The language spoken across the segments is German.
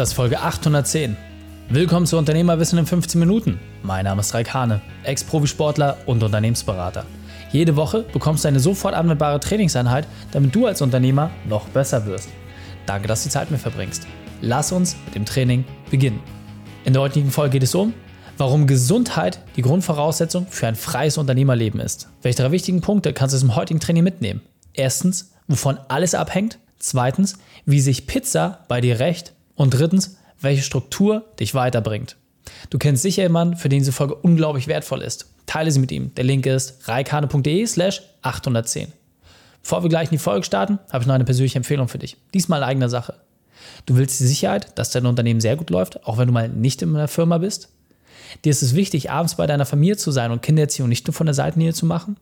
Das ist Folge 810. Willkommen zu Unternehmerwissen in 15 Minuten. Mein Name ist Raik Hane, Ex-Profisportler und Unternehmensberater. Jede Woche bekommst du eine sofort anwendbare Trainingseinheit, damit du als Unternehmer noch besser wirst. Danke, dass du die Zeit mit verbringst. Lass uns mit dem Training beginnen. In der heutigen Folge geht es um, warum Gesundheit die Grundvoraussetzung für ein freies Unternehmerleben ist. Welche drei wichtigen Punkte kannst du dem heutigen Training mitnehmen? Erstens, wovon alles abhängt. Zweitens, wie sich Pizza bei dir rächt. Und drittens, welche Struktur dich weiterbringt. Du kennst sicher jemanden, für den diese Folge unglaublich wertvoll ist. Teile sie mit ihm. Der Link ist reikane.de slash 810. Bevor wir gleich in die Folge starten, habe ich noch eine persönliche Empfehlung für dich. Diesmal in eigener Sache. Du willst die Sicherheit, dass dein Unternehmen sehr gut läuft, auch wenn du mal nicht in einer Firma bist? Dir ist es wichtig, abends bei deiner Familie zu sein und Kindererziehung nicht nur von der Seitenlinie zu machen?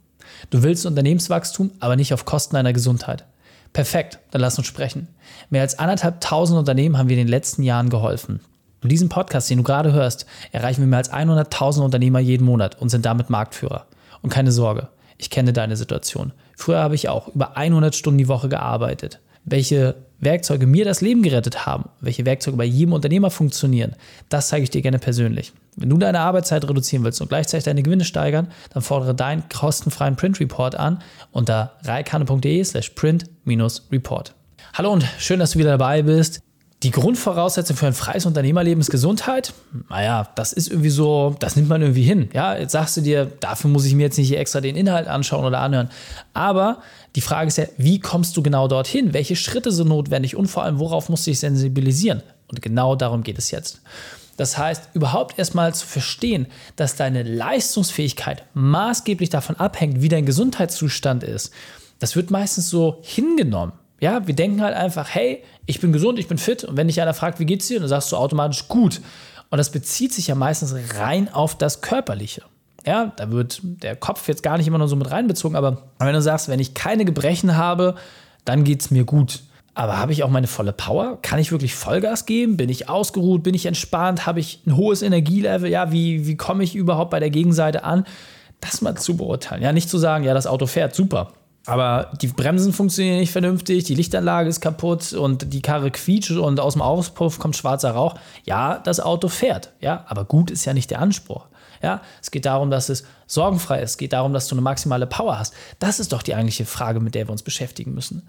Du willst Unternehmenswachstum, aber nicht auf Kosten deiner Gesundheit. Perfekt, dann lass uns sprechen. Mehr als anderthalb tausend Unternehmen haben wir in den letzten Jahren geholfen. Und diesen Podcast, den du gerade hörst, erreichen wir mehr als 100.000 Unternehmer jeden Monat und sind damit Marktführer. Und keine Sorge, ich kenne deine Situation. Früher habe ich auch über 100 Stunden die Woche gearbeitet. Welche Werkzeuge mir das Leben gerettet haben, welche Werkzeuge bei jedem Unternehmer funktionieren, das zeige ich dir gerne persönlich. Wenn du deine Arbeitszeit reduzieren willst und gleichzeitig deine Gewinne steigern, dann fordere deinen kostenfreien Print Report an unter reikane.de slash print-report. Hallo und schön, dass du wieder dabei bist. Die Grundvoraussetzung für ein freies Unternehmerleben ist Gesundheit. Naja, das ist irgendwie so, das nimmt man irgendwie hin. Ja, jetzt sagst du dir, dafür muss ich mir jetzt nicht extra den Inhalt anschauen oder anhören. Aber die Frage ist ja, wie kommst du genau dorthin? Welche Schritte sind notwendig und vor allem, worauf musst du dich sensibilisieren? Und genau darum geht es jetzt. Das heißt, überhaupt erstmal zu verstehen, dass deine Leistungsfähigkeit maßgeblich davon abhängt, wie dein Gesundheitszustand ist. Das wird meistens so hingenommen. Ja, wir denken halt einfach, hey, ich bin gesund, ich bin fit. Und wenn dich einer fragt, wie geht's dir, dann sagst du automatisch gut. Und das bezieht sich ja meistens rein auf das Körperliche. Ja, da wird der Kopf jetzt gar nicht immer nur so mit reinbezogen, aber wenn du sagst, wenn ich keine Gebrechen habe, dann geht's mir gut. Aber habe ich auch meine volle Power? Kann ich wirklich Vollgas geben? Bin ich ausgeruht? Bin ich entspannt? Habe ich ein hohes Energielevel? Ja, wie, wie komme ich überhaupt bei der Gegenseite an? Das mal zu beurteilen. Ja, nicht zu sagen, ja, das Auto fährt, super. Aber die Bremsen funktionieren nicht vernünftig, die Lichtanlage ist kaputt und die Karre quietscht und aus dem Auspuff kommt schwarzer Rauch. Ja, das Auto fährt, ja, aber gut ist ja nicht der Anspruch. Ja, es geht darum, dass es sorgenfrei ist. Es geht darum, dass du eine maximale Power hast. Das ist doch die eigentliche Frage, mit der wir uns beschäftigen müssen.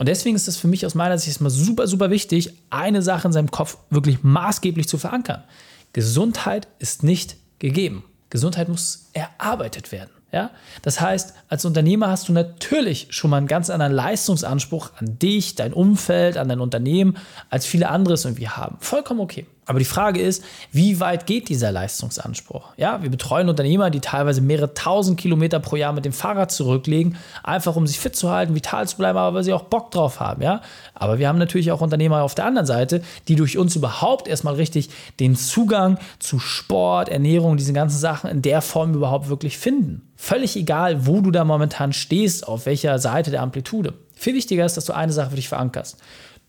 Und deswegen ist es für mich aus meiner Sicht erstmal super, super wichtig, eine Sache in seinem Kopf wirklich maßgeblich zu verankern. Gesundheit ist nicht gegeben. Gesundheit muss erarbeitet werden. Ja? Das heißt, als Unternehmer hast du natürlich schon mal einen ganz anderen Leistungsanspruch an dich, dein Umfeld, an dein Unternehmen, als viele andere es irgendwie haben. Vollkommen okay. Aber die Frage ist, wie weit geht dieser Leistungsanspruch? Ja, wir betreuen Unternehmer, die teilweise mehrere tausend Kilometer pro Jahr mit dem Fahrrad zurücklegen, einfach um sich fit zu halten, vital zu bleiben, aber weil sie auch Bock drauf haben. Ja, aber wir haben natürlich auch Unternehmer auf der anderen Seite, die durch uns überhaupt erstmal richtig den Zugang zu Sport, Ernährung, diesen ganzen Sachen in der Form überhaupt wirklich finden. Völlig egal, wo du da momentan stehst, auf welcher Seite der Amplitude. Viel wichtiger ist, dass du eine Sache für dich verankerst.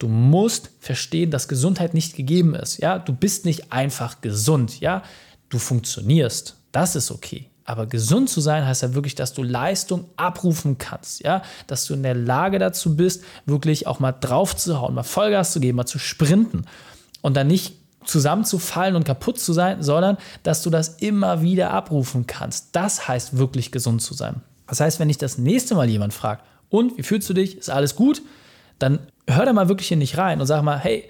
Du musst verstehen, dass Gesundheit nicht gegeben ist. Ja, du bist nicht einfach gesund. Ja, du funktionierst. Das ist okay. Aber gesund zu sein heißt ja wirklich, dass du Leistung abrufen kannst, ja, dass du in der Lage dazu bist, wirklich auch mal drauf zu hauen, mal Vollgas zu geben, mal zu sprinten und dann nicht zusammenzufallen und kaputt zu sein, sondern dass du das immer wieder abrufen kannst. Das heißt wirklich gesund zu sein. Das heißt, wenn dich das nächste Mal jemand fragt, und wie fühlst du dich? Ist alles gut? Dann hör da mal wirklich hier nicht rein und sag mal, hey,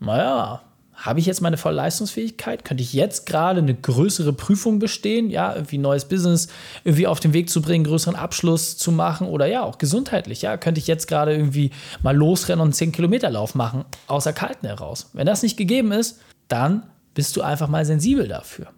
naja, habe ich jetzt meine volle Leistungsfähigkeit? Könnte ich jetzt gerade eine größere Prüfung bestehen? Ja, irgendwie neues Business irgendwie auf den Weg zu bringen, größeren Abschluss zu machen oder ja, auch gesundheitlich. Ja, könnte ich jetzt gerade irgendwie mal losrennen und einen 10 Kilometer Lauf machen, außer Kalten heraus. Wenn das nicht gegeben ist, dann bist du einfach mal sensibel dafür.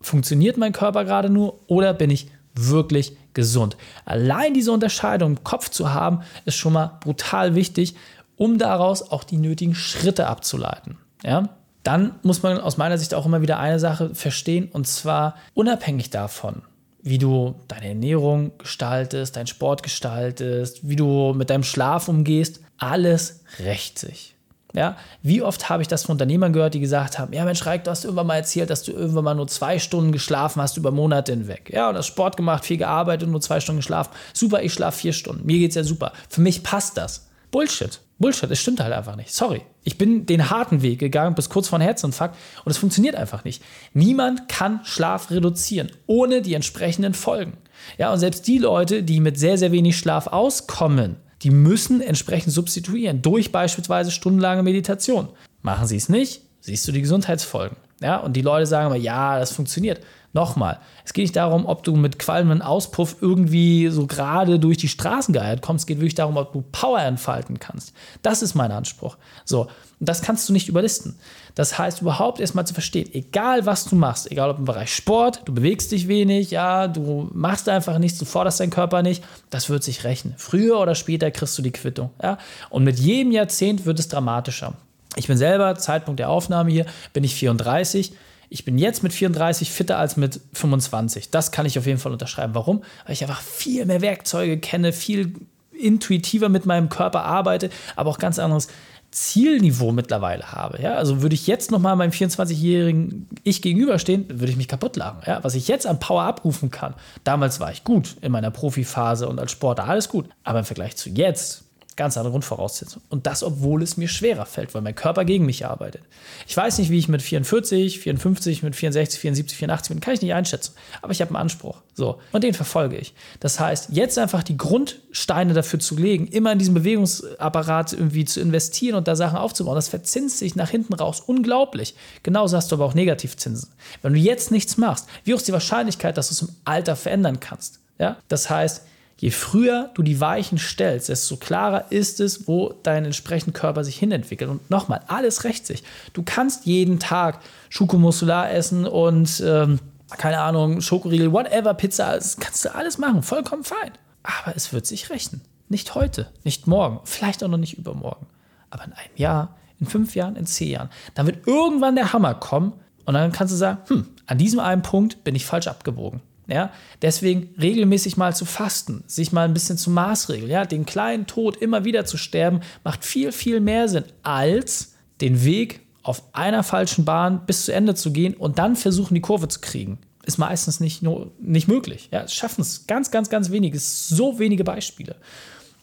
Funktioniert mein Körper gerade nur oder bin ich wirklich gesund. Allein diese Unterscheidung im Kopf zu haben, ist schon mal brutal wichtig, um daraus auch die nötigen Schritte abzuleiten. Ja? Dann muss man aus meiner Sicht auch immer wieder eine Sache verstehen, und zwar unabhängig davon, wie du deine Ernährung gestaltest, deinen Sport gestaltest, wie du mit deinem Schlaf umgehst, alles rächt sich. Ja, wie oft habe ich das von Unternehmern gehört, die gesagt haben, ja Mensch, Reik, du hast irgendwann mal erzählt, dass du irgendwann mal nur zwei Stunden geschlafen hast über Monate hinweg. Ja, und hast Sport gemacht, viel gearbeitet und nur zwei Stunden geschlafen. Super, ich schlafe vier Stunden. Mir geht es ja super. Für mich passt das. Bullshit. Bullshit, es stimmt halt einfach nicht. Sorry. Ich bin den harten Weg gegangen bis kurz vor einem Herzinfarkt und es funktioniert einfach nicht. Niemand kann Schlaf reduzieren ohne die entsprechenden Folgen. Ja, und selbst die Leute, die mit sehr, sehr wenig Schlaf auskommen, die müssen entsprechend substituieren durch beispielsweise stundenlange Meditation. Machen sie es nicht, siehst du die Gesundheitsfolgen. Ja, und die Leute sagen aber, ja, das funktioniert. Nochmal, es geht nicht darum, ob du mit qualmenden Auspuff irgendwie so gerade durch die Straßen geeiert kommst. Es geht wirklich darum, ob du Power entfalten kannst. Das ist mein Anspruch. So, das kannst du nicht überlisten. Das heißt, überhaupt erstmal zu verstehen, egal was du machst, egal ob im Bereich Sport, du bewegst dich wenig, ja, du machst einfach nichts, du forderst deinen Körper nicht, das wird sich rächen. Früher oder später kriegst du die Quittung. Ja? Und mit jedem Jahrzehnt wird es dramatischer. Ich bin selber, Zeitpunkt der Aufnahme hier, bin ich 34 ich bin jetzt mit 34 fitter als mit 25. Das kann ich auf jeden Fall unterschreiben. Warum? Weil ich einfach viel mehr Werkzeuge kenne, viel intuitiver mit meinem Körper arbeite, aber auch ganz anderes Zielniveau mittlerweile habe. Ja? Also würde ich jetzt nochmal meinem 24-jährigen Ich gegenüberstehen, würde ich mich kaputt lachen. Ja? Was ich jetzt an Power abrufen kann, damals war ich gut in meiner Profiphase und als Sportler, alles gut. Aber im Vergleich zu jetzt Ganz andere Grundvoraussetzungen. Und das, obwohl es mir schwerer fällt, weil mein Körper gegen mich arbeitet. Ich weiß nicht, wie ich mit 44, 54, mit 64, 74, 84 bin, kann ich nicht einschätzen. Aber ich habe einen Anspruch. So. Und den verfolge ich. Das heißt, jetzt einfach die Grundsteine dafür zu legen, immer in diesen Bewegungsapparat irgendwie zu investieren und da Sachen aufzubauen, das verzinst sich nach hinten raus unglaublich. Genauso hast du aber auch Negativzinsen. Wenn du jetzt nichts machst, wie hoch ist die Wahrscheinlichkeit, dass du es im Alter verändern kannst? Ja? Das heißt, Je früher du die Weichen stellst, desto klarer ist es, wo dein entsprechender Körper sich hinentwickelt. Und nochmal, alles rächt sich. Du kannst jeden Tag Schokomuscular essen und ähm, keine Ahnung, Schokoriegel, whatever, Pizza, das kannst du alles machen, vollkommen fein. Aber es wird sich rächen. Nicht heute, nicht morgen, vielleicht auch noch nicht übermorgen. Aber in einem Jahr, in fünf Jahren, in zehn Jahren. Dann wird irgendwann der Hammer kommen und dann kannst du sagen, hm, an diesem einen Punkt bin ich falsch abgebogen. Ja, deswegen regelmäßig mal zu fasten, sich mal ein bisschen zu maßregeln, ja, den kleinen Tod immer wieder zu sterben, macht viel, viel mehr Sinn, als den Weg auf einer falschen Bahn bis zu Ende zu gehen und dann versuchen, die Kurve zu kriegen. Ist meistens nicht, nur, nicht möglich. Ja, schaffen es ganz, ganz, ganz wenige. so wenige Beispiele.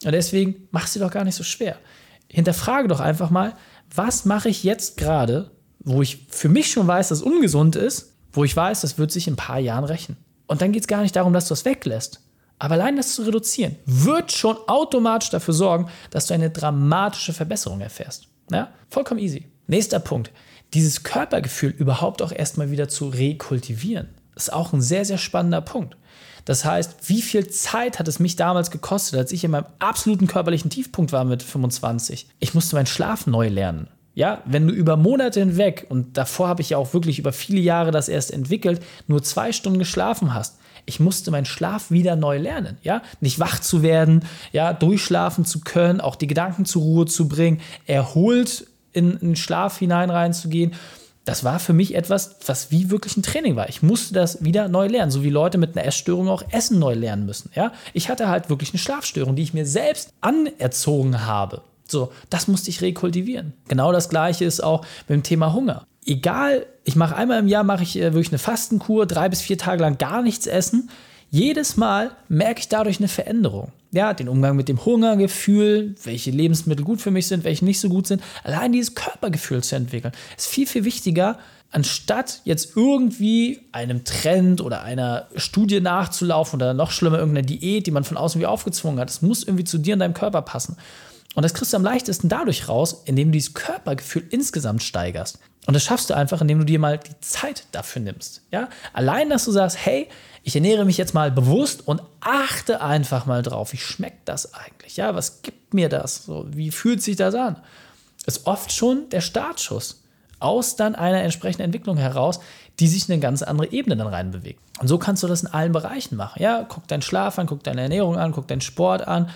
Und deswegen mach sie doch gar nicht so schwer. Hinterfrage doch einfach mal, was mache ich jetzt gerade, wo ich für mich schon weiß, dass es ungesund ist, wo ich weiß, das wird sich in ein paar Jahren rächen. Und dann geht es gar nicht darum, dass du es weglässt. Aber allein das zu reduzieren, wird schon automatisch dafür sorgen, dass du eine dramatische Verbesserung erfährst. Ja? Vollkommen easy. Nächster Punkt. Dieses Körpergefühl überhaupt auch erstmal wieder zu rekultivieren. Ist auch ein sehr, sehr spannender Punkt. Das heißt, wie viel Zeit hat es mich damals gekostet, als ich in meinem absoluten körperlichen Tiefpunkt war mit 25? Ich musste meinen Schlaf neu lernen. Ja, wenn du über Monate hinweg, und davor habe ich ja auch wirklich über viele Jahre das erst entwickelt, nur zwei Stunden geschlafen hast, ich musste meinen Schlaf wieder neu lernen, ja, nicht wach zu werden, ja, durchschlafen zu können, auch die Gedanken zur Ruhe zu bringen, erholt in den Schlaf hinein reinzugehen. Das war für mich etwas, was wie wirklich ein Training war. Ich musste das wieder neu lernen, so wie Leute mit einer Essstörung auch Essen neu lernen müssen. Ja? Ich hatte halt wirklich eine Schlafstörung, die ich mir selbst anerzogen habe. So, das musste ich rekultivieren. Genau das gleiche ist auch mit dem Thema Hunger. Egal, ich mache einmal im Jahr mache ich äh, wirklich eine Fastenkur, drei bis vier Tage lang gar nichts essen. Jedes Mal merke ich dadurch eine Veränderung. Ja, den Umgang mit dem Hungergefühl, welche Lebensmittel gut für mich sind, welche nicht so gut sind. Allein dieses Körpergefühl zu entwickeln, ist viel, viel wichtiger, anstatt jetzt irgendwie einem Trend oder einer Studie nachzulaufen oder noch schlimmer irgendeiner Diät, die man von außen wie aufgezwungen hat. Es muss irgendwie zu dir und deinem Körper passen. Und das kriegst du am leichtesten dadurch raus, indem du dieses Körpergefühl insgesamt steigerst. Und das schaffst du einfach, indem du dir mal die Zeit dafür nimmst. Ja? Allein, dass du sagst, hey, ich ernähre mich jetzt mal bewusst und achte einfach mal drauf, wie schmeckt das eigentlich? Ja, was gibt mir das? So, wie fühlt sich das an? Ist oft schon der Startschuss aus dann einer entsprechenden Entwicklung heraus, die sich in eine ganz andere Ebene dann reinbewegt. Und so kannst du das in allen Bereichen machen. Ja, guck deinen Schlaf an, guck deine Ernährung an, guck deinen Sport an,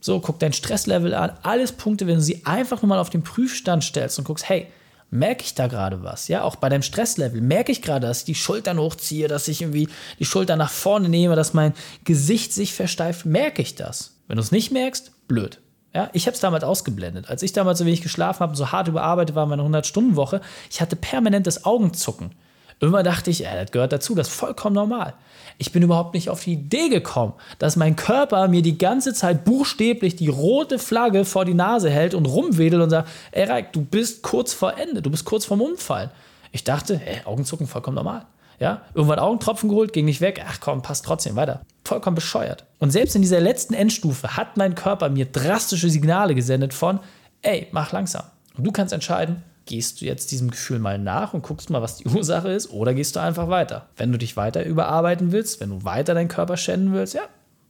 so, guck dein Stresslevel an. Alles Punkte, wenn du sie einfach nur mal auf den Prüfstand stellst und guckst, hey, merke ich da gerade was? Ja, auch bei deinem Stresslevel merke ich gerade, dass ich die Schultern hochziehe, dass ich irgendwie die Schultern nach vorne nehme, dass mein Gesicht sich versteift. Merke ich das? Wenn du es nicht merkst, blöd. Ja, ich habe es damals ausgeblendet. Als ich damals so wenig geschlafen habe, so hart überarbeitet war, meine 100-Stunden-Woche, ich hatte permanentes Augenzucken. Immer dachte ich, ja, das gehört dazu, das ist vollkommen normal. Ich bin überhaupt nicht auf die Idee gekommen, dass mein Körper mir die ganze Zeit buchstäblich die rote Flagge vor die Nase hält und rumwedelt und sagt, ey Reik, du bist kurz vor Ende, du bist kurz vorm Umfallen. Ich dachte, hey, Augenzucken, vollkommen normal. Ja, irgendwann Augentropfen geholt, ging nicht weg. Ach komm, passt trotzdem weiter. Vollkommen bescheuert. Und selbst in dieser letzten Endstufe hat mein Körper mir drastische Signale gesendet von, ey, mach langsam. Und du kannst entscheiden, gehst du jetzt diesem Gefühl mal nach und guckst mal, was die Ursache ist, oder gehst du einfach weiter. Wenn du dich weiter überarbeiten willst, wenn du weiter deinen Körper schänden willst, ja,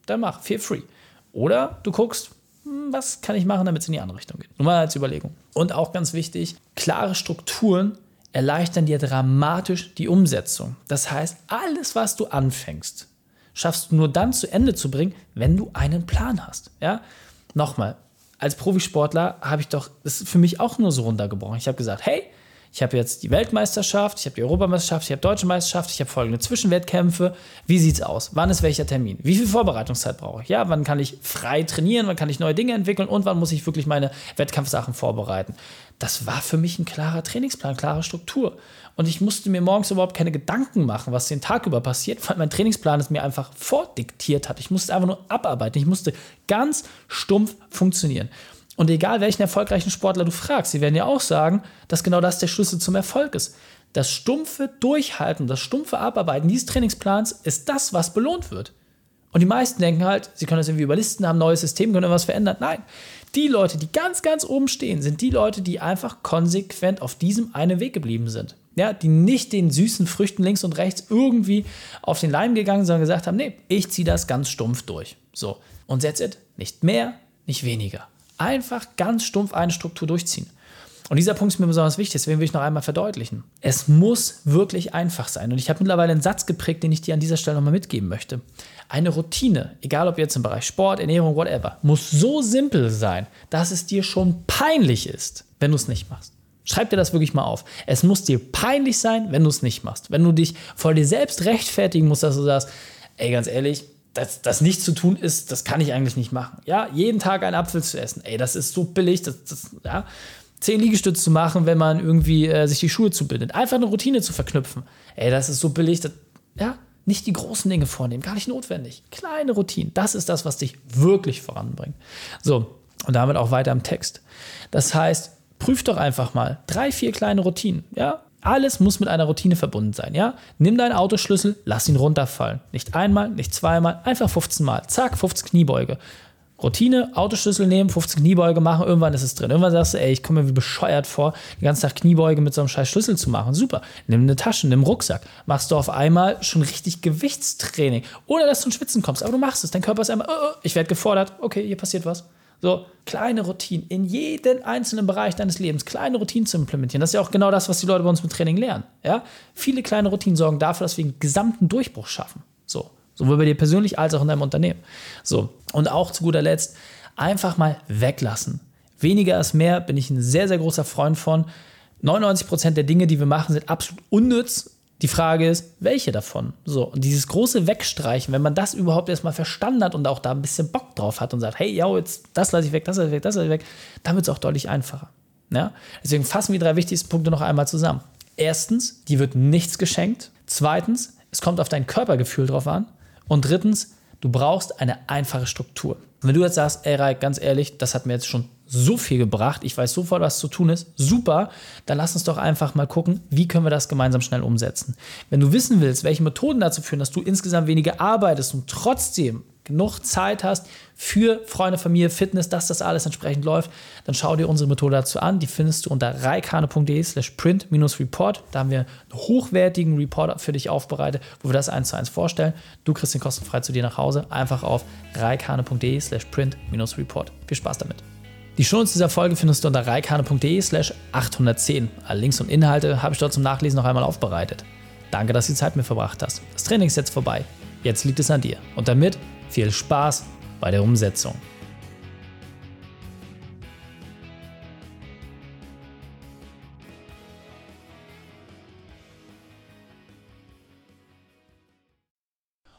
dann mach, feel free. Oder du guckst, hm, was kann ich machen, damit es in die andere Richtung geht. Nur mal als Überlegung. Und auch ganz wichtig, klare Strukturen erleichtern dir dramatisch die Umsetzung. Das heißt, alles, was du anfängst, schaffst du nur dann zu Ende zu bringen, wenn du einen Plan hast. Ja? Nochmal, als Profisportler habe ich doch, das für mich auch nur so runtergebrochen. Ich habe gesagt, hey, ich habe jetzt die Weltmeisterschaft, ich habe die Europameisterschaft, ich habe Deutsche Meisterschaft, ich habe folgende Zwischenwettkämpfe. Wie sieht's aus? Wann ist welcher Termin? Wie viel Vorbereitungszeit brauche ich? Ja, wann kann ich frei trainieren? Wann kann ich neue Dinge entwickeln? Und wann muss ich wirklich meine Wettkampfsachen vorbereiten? Das war für mich ein klarer Trainingsplan, klare Struktur. Und ich musste mir morgens überhaupt keine Gedanken machen, was den Tag über passiert, weil mein Trainingsplan es mir einfach vordiktiert hat. Ich musste einfach nur abarbeiten. Ich musste ganz stumpf funktionieren. Und egal welchen erfolgreichen Sportler du fragst, sie werden ja auch sagen, dass genau das der Schlüssel zum Erfolg ist. Das stumpfe Durchhalten, das stumpfe Abarbeiten dieses Trainingsplans ist das, was belohnt wird. Und die meisten denken halt, sie können das irgendwie überlisten, haben ein neues System, können was verändern. Nein, die Leute, die ganz, ganz oben stehen, sind die Leute, die einfach konsequent auf diesem einen Weg geblieben sind. Ja, die nicht den süßen Früchten links und rechts irgendwie auf den Leim gegangen, sondern gesagt haben, nee, ich ziehe das ganz stumpf durch. So, und that's it. Nicht mehr, nicht weniger. Einfach ganz stumpf eine Struktur durchziehen. Und dieser Punkt ist mir besonders wichtig, deswegen will ich noch einmal verdeutlichen. Es muss wirklich einfach sein. Und ich habe mittlerweile einen Satz geprägt, den ich dir an dieser Stelle nochmal mitgeben möchte. Eine Routine, egal ob jetzt im Bereich Sport, Ernährung, whatever, muss so simpel sein, dass es dir schon peinlich ist, wenn du es nicht machst. Schreib dir das wirklich mal auf. Es muss dir peinlich sein, wenn du es nicht machst. Wenn du dich vor dir selbst rechtfertigen musst, dass du sagst, ey, ganz ehrlich, das, das nicht zu tun ist, das kann ich eigentlich nicht machen. Ja, jeden Tag einen Apfel zu essen, ey, das ist so billig, das, das ja. Zehn Liegestütze zu machen, wenn man irgendwie äh, sich die Schuhe zubindet. Einfach eine Routine zu verknüpfen. Ey, das ist so billig, das, ja, nicht die großen Dinge vornehmen, gar nicht notwendig. Kleine Routinen, das ist das, was dich wirklich voranbringt. So, und damit auch weiter im Text. Das heißt, prüf doch einfach mal drei, vier kleine Routinen, ja, alles muss mit einer Routine verbunden sein, ja? Nimm deinen Autoschlüssel, lass ihn runterfallen. Nicht einmal, nicht zweimal, einfach 15 Mal. Zack, 15 Kniebeuge. Routine, Autoschlüssel nehmen, 15 Kniebeuge machen, irgendwann ist es drin. Irgendwann sagst du, ey, ich komme mir wie bescheuert vor, den ganzen Tag Kniebeuge mit so einem scheiß Schlüssel zu machen. Super. Nimm eine Tasche, nimm einen Rucksack. Machst du auf einmal schon richtig Gewichtstraining. Ohne dass du in Schwitzen kommst. Aber du machst es. Dein Körper ist einmal, oh, oh, ich werde gefordert. Okay, hier passiert was. So, kleine Routinen in jeden einzelnen Bereich deines Lebens, kleine Routinen zu implementieren. Das ist ja auch genau das, was die Leute bei uns mit Training lernen. Ja? Viele kleine Routinen sorgen dafür, dass wir einen gesamten Durchbruch schaffen. So, sowohl bei dir persönlich als auch in deinem Unternehmen. So, und auch zu guter Letzt, einfach mal weglassen. Weniger ist mehr, bin ich ein sehr, sehr großer Freund von. 99% der Dinge, die wir machen, sind absolut unnütz die Frage ist, welche davon? So, und dieses große Wegstreichen, wenn man das überhaupt erstmal verstanden hat und auch da ein bisschen Bock drauf hat und sagt, hey, ja, jetzt das lasse ich weg, das lasse ich weg, das lasse ich weg, dann wird es auch deutlich einfacher. Ja? Deswegen fassen wir die drei wichtigsten Punkte noch einmal zusammen. Erstens, dir wird nichts geschenkt. Zweitens, es kommt auf dein Körpergefühl drauf an. Und drittens, du brauchst eine einfache Struktur. Wenn du jetzt sagst, ey, Raik, ganz ehrlich, das hat mir jetzt schon so viel gebracht, ich weiß sofort, was zu tun ist, super, dann lass uns doch einfach mal gucken, wie können wir das gemeinsam schnell umsetzen. Wenn du wissen willst, welche Methoden dazu führen, dass du insgesamt weniger arbeitest und trotzdem genug Zeit hast für Freunde, Familie, Fitness, dass das alles entsprechend läuft, dann schau dir unsere Methode dazu an. Die findest du unter reikane.de slash print-report. Da haben wir einen hochwertigen Report für dich aufbereitet, wo wir das eins zu eins vorstellen. Du kriegst den kostenfrei zu dir nach Hause. Einfach auf reikane.de slash print-report. Viel Spaß damit. Die Shownotes dieser Folge findest du unter reikane.de slash 810. Alle Links und Inhalte habe ich dort zum Nachlesen noch einmal aufbereitet. Danke, dass du die Zeit mit mir verbracht hast. Das Training ist jetzt vorbei. Jetzt liegt es an dir. Und damit viel Spaß bei der Umsetzung.